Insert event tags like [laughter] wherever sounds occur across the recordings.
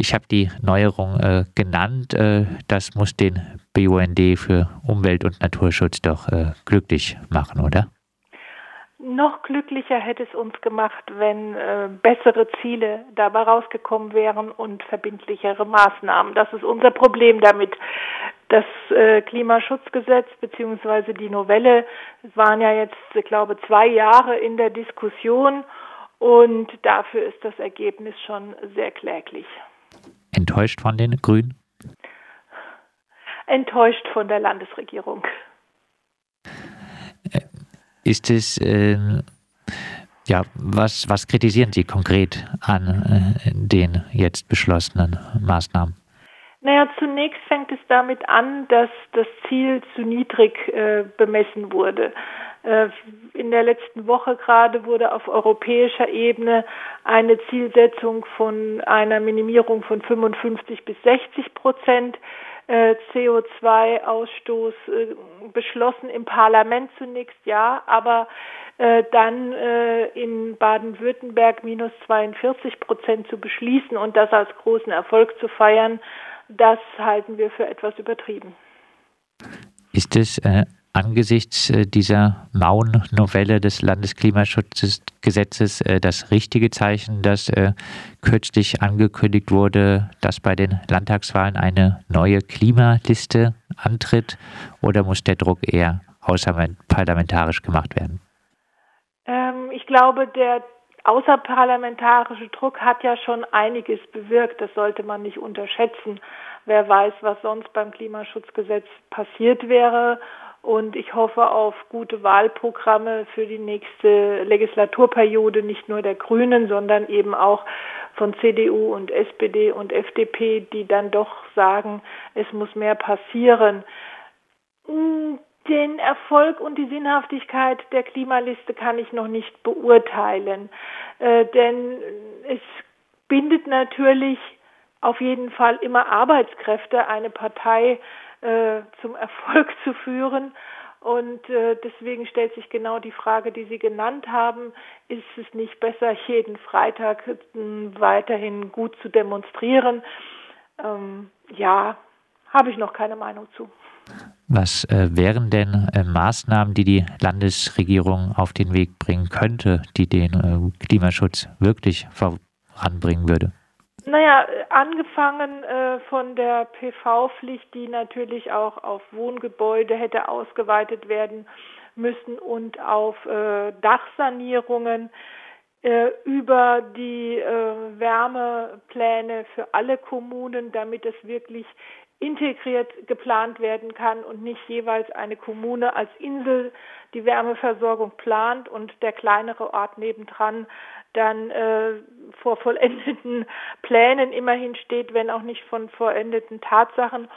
Ich habe die Neuerung äh, genannt. Äh, das muss den BUND für Umwelt- und Naturschutz doch äh, glücklich machen, oder? Noch glücklicher hätte es uns gemacht, wenn äh, bessere Ziele dabei rausgekommen wären und verbindlichere Maßnahmen. Das ist unser Problem damit. Das äh, Klimaschutzgesetz beziehungsweise die Novelle waren ja jetzt, ich glaube, zwei Jahre in der Diskussion und dafür ist das Ergebnis schon sehr kläglich. Enttäuscht von den Grünen? Enttäuscht von der Landesregierung. Äh, ist es, äh, ja, was, was kritisieren Sie konkret an äh, den jetzt beschlossenen Maßnahmen? Naja, zunächst fängt es damit an, dass das Ziel zu niedrig äh, bemessen wurde. Äh, in der letzten Woche gerade wurde auf europäischer Ebene eine Zielsetzung von einer Minimierung von 55 bis 60 Prozent äh, CO2-Ausstoß äh, beschlossen im Parlament zunächst ja, aber dann in Baden-Württemberg minus 42 Prozent zu beschließen und das als großen Erfolg zu feiern, das halten wir für etwas übertrieben. Ist es äh, angesichts äh, dieser mauen Novelle des Landesklimaschutzgesetzes äh, das richtige Zeichen, dass äh, kürzlich angekündigt wurde, dass bei den Landtagswahlen eine neue Klimaliste antritt? Oder muss der Druck eher außerparlamentarisch gemacht werden? Ähm, ich glaube, der außerparlamentarische Druck hat ja schon einiges bewirkt. Das sollte man nicht unterschätzen. Wer weiß, was sonst beim Klimaschutzgesetz passiert wäre. Und ich hoffe auf gute Wahlprogramme für die nächste Legislaturperiode, nicht nur der Grünen, sondern eben auch von CDU und SPD und FDP, die dann doch sagen, es muss mehr passieren. Den Erfolg und die Sinnhaftigkeit der Klimaliste kann ich noch nicht beurteilen, äh, denn es bindet natürlich auf jeden Fall immer Arbeitskräfte, eine Partei äh, zum Erfolg [laughs] zu führen. Und äh, deswegen stellt sich genau die Frage, die Sie genannt haben, ist es nicht besser, jeden Freitag äh, weiterhin gut zu demonstrieren? Ähm, ja, habe ich noch keine Meinung zu. Was äh, wären denn äh, Maßnahmen, die die Landesregierung auf den Weg bringen könnte, die den äh, Klimaschutz wirklich voranbringen würde? Naja, angefangen äh, von der PV-Pflicht, die natürlich auch auf Wohngebäude hätte ausgeweitet werden müssen und auf äh, Dachsanierungen äh, über die Wärmepläne für alle Kommunen, damit es wirklich integriert geplant werden kann und nicht jeweils eine Kommune als Insel die Wärmeversorgung plant und der kleinere Ort nebendran dann äh, vor vollendeten Plänen immerhin steht, wenn auch nicht von vollendeten Tatsachen.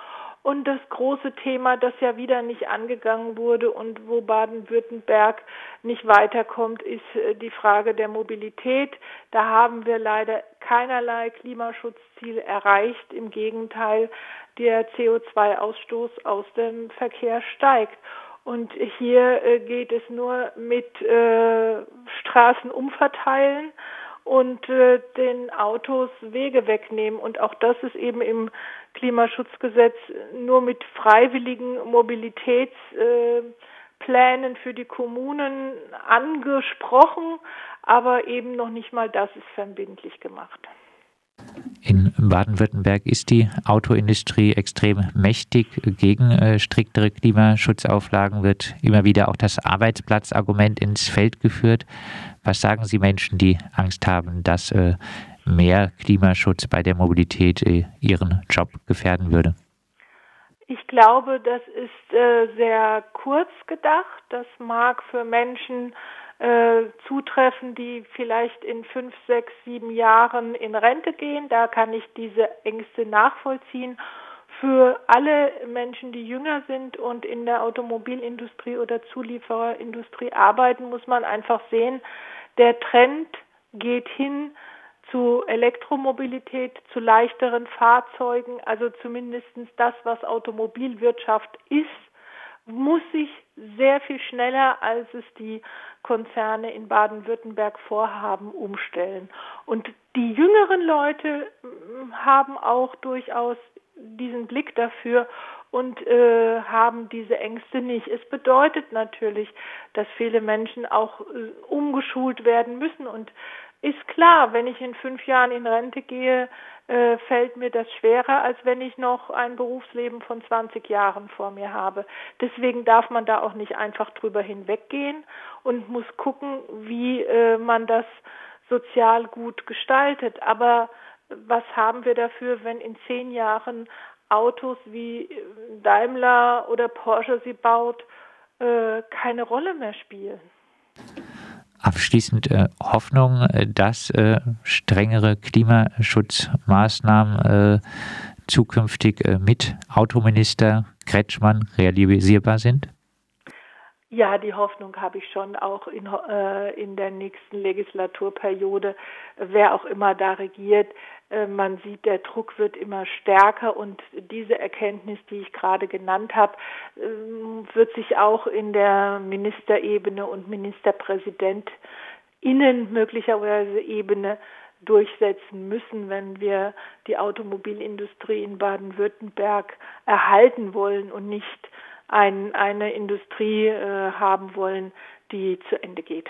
Und das große Thema, das ja wieder nicht angegangen wurde und wo Baden-Württemberg nicht weiterkommt, ist äh, die Frage der Mobilität. Da haben wir leider keinerlei Klimaschutzziele erreicht. Im Gegenteil, der CO2-Ausstoß aus dem Verkehr steigt. Und hier äh, geht es nur mit äh, Straßen umverteilen und äh, den Autos Wege wegnehmen. Und auch das ist eben im Klimaschutzgesetz nur mit freiwilligen Mobilitätsplänen für die Kommunen angesprochen, aber eben noch nicht mal das ist verbindlich gemacht. In Baden-Württemberg ist die Autoindustrie extrem mächtig. Gegen äh, striktere Klimaschutzauflagen wird immer wieder auch das Arbeitsplatzargument ins Feld geführt. Was sagen Sie Menschen, die Angst haben, dass äh, mehr Klimaschutz bei der Mobilität äh, ihren Job gefährden würde? Ich glaube, das ist äh, sehr kurz gedacht. Das mag für Menschen äh, zutreffen, die vielleicht in fünf, sechs, sieben Jahren in Rente gehen. Da kann ich diese Ängste nachvollziehen. Für alle Menschen, die jünger sind und in der Automobilindustrie oder Zuliefererindustrie arbeiten, muss man einfach sehen, der Trend geht hin zu Elektromobilität, zu leichteren Fahrzeugen, also zumindest das, was Automobilwirtschaft ist, muss sich sehr viel schneller, als es die Konzerne in Baden-Württemberg vorhaben, umstellen. Und die jüngeren Leute mm, haben auch durchaus diesen Blick dafür und äh, haben diese Ängste nicht. Es bedeutet natürlich, dass viele Menschen auch äh, umgeschult werden müssen und ist klar, wenn ich in fünf Jahren in Rente gehe, äh, fällt mir das schwerer, als wenn ich noch ein Berufsleben von 20 Jahren vor mir habe. Deswegen darf man da auch nicht einfach drüber hinweggehen und muss gucken, wie äh, man das sozial gut gestaltet. Aber was haben wir dafür, wenn in zehn Jahren Autos wie Daimler oder Porsche sie baut, äh, keine Rolle mehr spielen? Abschließend äh, Hoffnung, äh, dass äh, strengere Klimaschutzmaßnahmen äh, zukünftig äh, mit Autominister Kretschmann realisierbar sind? Ja, die Hoffnung habe ich schon auch in, äh, in der nächsten Legislaturperiode, wer auch immer da regiert. Äh, man sieht, der Druck wird immer stärker und diese Erkenntnis, die ich gerade genannt habe, äh, wird sich auch in der Ministerebene und Ministerpräsidentinnen möglicherweise Ebene durchsetzen müssen, wenn wir die Automobilindustrie in Baden-Württemberg erhalten wollen und nicht ein, eine Industrie äh, haben wollen, die zu Ende geht.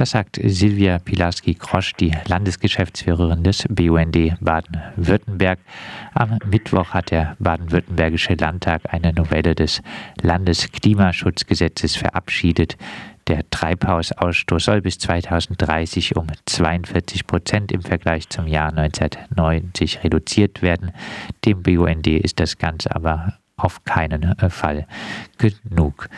Das sagt Silvia Pilarski-Krosch, die Landesgeschäftsführerin des BUND Baden-Württemberg. Am Mittwoch hat der baden-württembergische Landtag eine Novelle des Landesklimaschutzgesetzes verabschiedet. Der Treibhausausstoß soll bis 2030 um 42 Prozent im Vergleich zum Jahr 1990 reduziert werden. Dem BUND ist das Ganze aber auf keinen Fall genug.